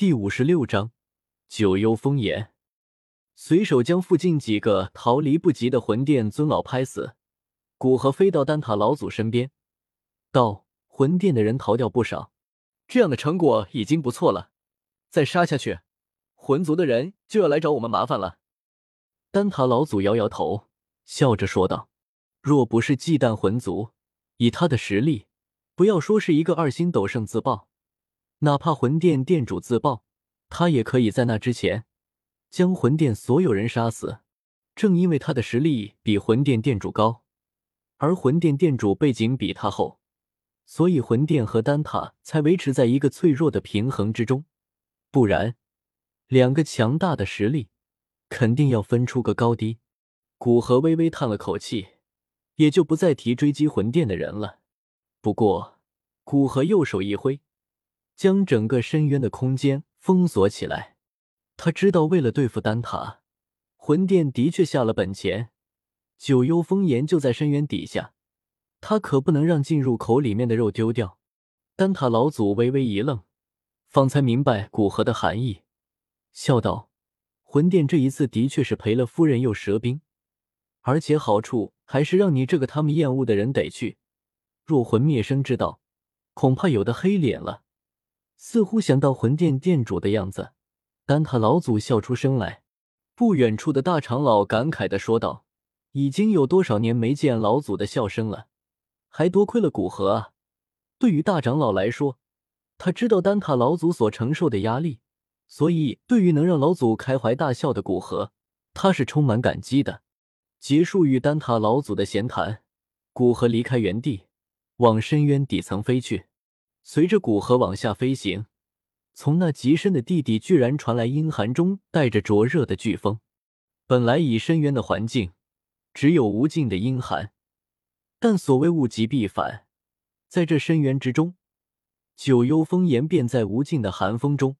第五十六章九幽风炎，随手将附近几个逃离不及的魂殿尊老拍死。古河飞到丹塔老祖身边，道：“魂殿的人逃掉不少，这样的成果已经不错了。再杀下去，魂族的人就要来找我们麻烦了。”丹塔老祖摇摇头，笑着说道：“若不是忌惮魂族，以他的实力，不要说是一个二星斗圣自爆。”哪怕魂殿殿主自爆，他也可以在那之前将魂殿所有人杀死。正因为他的实力比魂殿殿主高，而魂殿殿主背景比他厚，所以魂殿和丹塔才维持在一个脆弱的平衡之中。不然，两个强大的实力肯定要分出个高低。古河微微叹了口气，也就不再提追击魂殿的人了。不过，古河右手一挥。将整个深渊的空间封锁起来。他知道，为了对付丹塔，魂殿的确下了本钱。九幽风炎就在深渊底下，他可不能让进入口里面的肉丢掉。丹塔老祖微微一愣，方才明白古河的含义，笑道：“魂殿这一次的确是赔了夫人又折兵，而且好处还是让你这个他们厌恶的人得去。若魂灭生之道，恐怕有的黑脸了。”似乎想到魂殿殿主的样子，丹塔老祖笑出声来。不远处的大长老感慨的说道：“已经有多少年没见老祖的笑声了，还多亏了古河啊！”对于大长老来说，他知道丹塔老祖所承受的压力，所以对于能让老祖开怀大笑的古河，他是充满感激的。结束与丹塔老祖的闲谈，古河离开原地，往深渊底层飞去。随着古河往下飞行，从那极深的地底居然传来阴寒中带着灼热的飓风。本来以深渊的环境，只有无尽的阴寒，但所谓物极必反，在这深渊之中，九幽风炎便在无尽的寒风中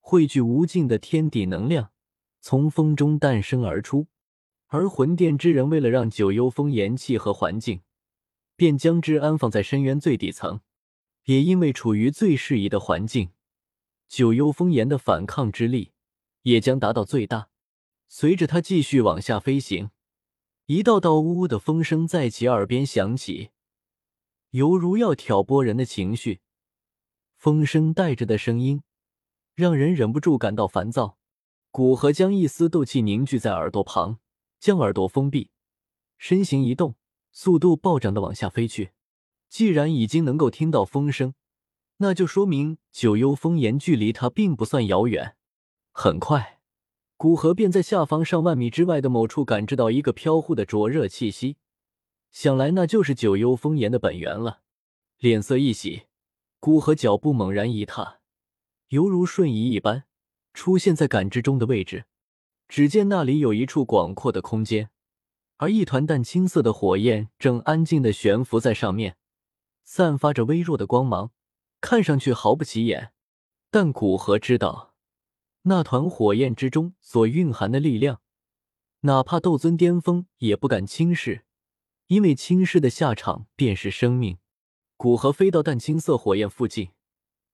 汇聚无尽的天地能量，从风中诞生而出。而魂殿之人为了让九幽风炎契合环境，便将之安放在深渊最底层。也因为处于最适宜的环境，九幽风炎的反抗之力也将达到最大。随着他继续往下飞行，一道道呜呜的风声在其耳边响起，犹如要挑拨人的情绪。风声带着的声音，让人忍不住感到烦躁。古河将一丝斗气凝聚在耳朵旁，将耳朵封闭，身形一动，速度暴涨的往下飞去。既然已经能够听到风声，那就说明九幽风岩距离他并不算遥远。很快，古河便在下方上万米之外的某处感知到一个飘忽的灼热气息，想来那就是九幽风岩的本源了。脸色一喜，古河脚步猛然一踏，犹如瞬移一般，出现在感知中的位置。只见那里有一处广阔的空间，而一团淡青色的火焰正安静的悬浮在上面。散发着微弱的光芒，看上去毫不起眼。但古河知道，那团火焰之中所蕴含的力量，哪怕斗尊巅峰也不敢轻视，因为轻视的下场便是生命。古河飞到淡青色火焰附近，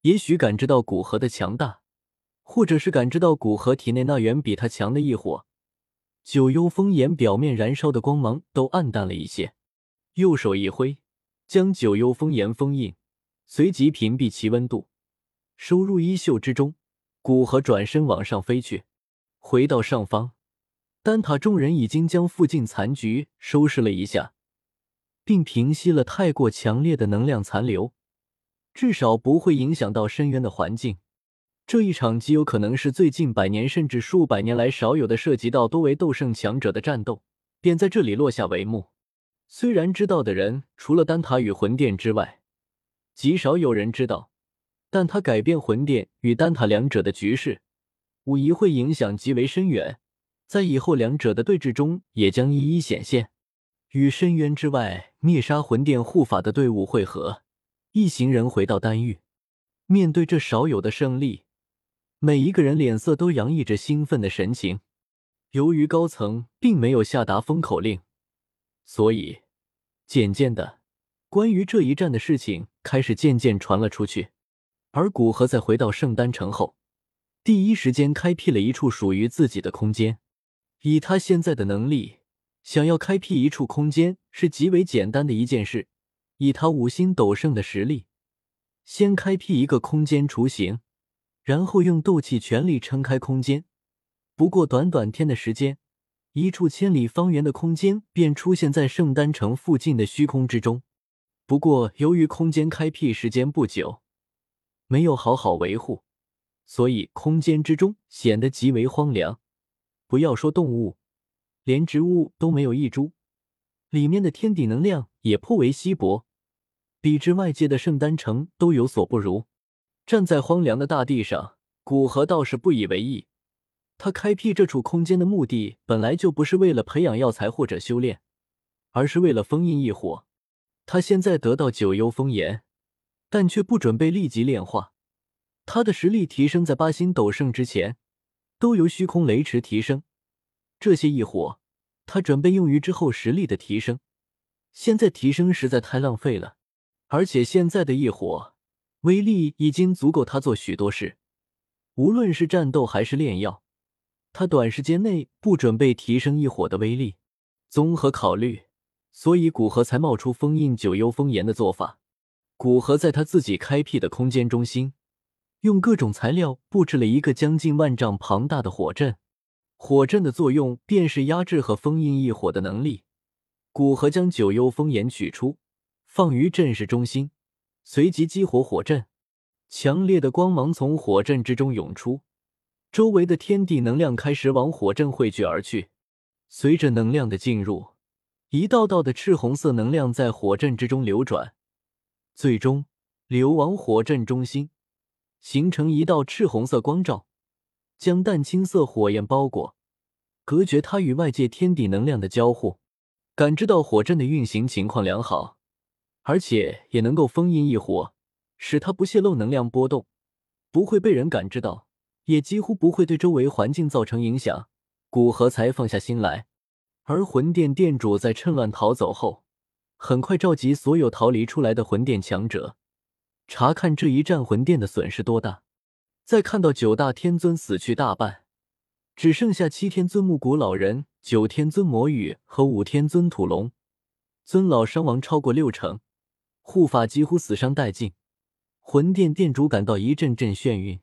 也许感知到古河的强大，或者是感知到古河体内那远比他强的异火。九幽风眼表面燃烧的光芒都暗淡了一些，右手一挥。将九幽封岩封印，随即屏蔽其温度，收入衣袖之中。古河转身往上飞去，回到上方，丹塔众人已经将附近残局收拾了一下，并平息了太过强烈的能量残留，至少不会影响到深渊的环境。这一场极有可能是最近百年甚至数百年来少有的涉及到多位斗圣强者的战斗，便在这里落下帷幕。虽然知道的人除了丹塔与魂殿之外，极少有人知道，但他改变魂殿与丹塔两者的局势，无疑会影响极为深远，在以后两者的对峙中也将一一显现。与深渊之外灭杀魂殿护法的队伍汇合，一行人回到丹域，面对这少有的胜利，每一个人脸色都洋溢着兴奋的神情。由于高层并没有下达封口令。所以，渐渐的，关于这一战的事情开始渐渐传了出去。而古河在回到圣丹城后，第一时间开辟了一处属于自己的空间。以他现在的能力，想要开辟一处空间是极为简单的一件事。以他五星斗圣的实力，先开辟一个空间雏形，然后用斗气全力撑开空间。不过短短天的时间，一处千里方圆的空间便出现在圣丹城附近的虚空之中。不过由于空间开辟时间不久，没有好好维护，所以空间之中显得极为荒凉。不要说动物，连植物都没有一株，里面的天地能量也颇为稀薄。比之外界的圣丹城都有所不如。站在荒凉的大地上，古河倒是不以为意。他开辟这处空间的目的本来就不是为了培养药材或者修炼，而是为了封印异火。他现在得到九幽封炎，但却不准备立即炼化。他的实力提升在八星斗圣之前，都由虚空雷池提升。这些异火，他准备用于之后实力的提升。现在提升实在太浪费了。而且现在的异火威力已经足够他做许多事，无论是战斗还是炼药，他短时间内不准备提升异火的威力。综合考虑，所以古河才冒出封印九幽封炎的做法。古河在他自己开辟的空间中心，用各种材料布置了一个将近万丈庞大的火阵。火阵的作用便是压制和封印异火的能力。古河将九幽封炎取出。放于阵势中心，随即激活火阵，强烈的光芒从火阵之中涌出，周围的天地能量开始往火阵汇聚而去。随着能量的进入，一道道的赤红色能量在火阵之中流转，最终流往火阵中心，形成一道赤红色光照，将淡青色火焰包裹，隔绝它与外界天地能量的交互。感知到火阵的运行情况良好。而且也能够封印异火，使它不泄露能量波动，不会被人感知到，也几乎不会对周围环境造成影响。古河才放下心来。而魂殿殿主在趁乱逃走后，很快召集所有逃离出来的魂殿强者，查看这一战魂殿的损失多大。在看到九大天尊死去大半，只剩下七天尊木古老人、九天尊魔羽和五天尊土龙尊老伤亡超过六成。护法几乎死伤殆尽，魂殿殿主感到一阵阵眩晕。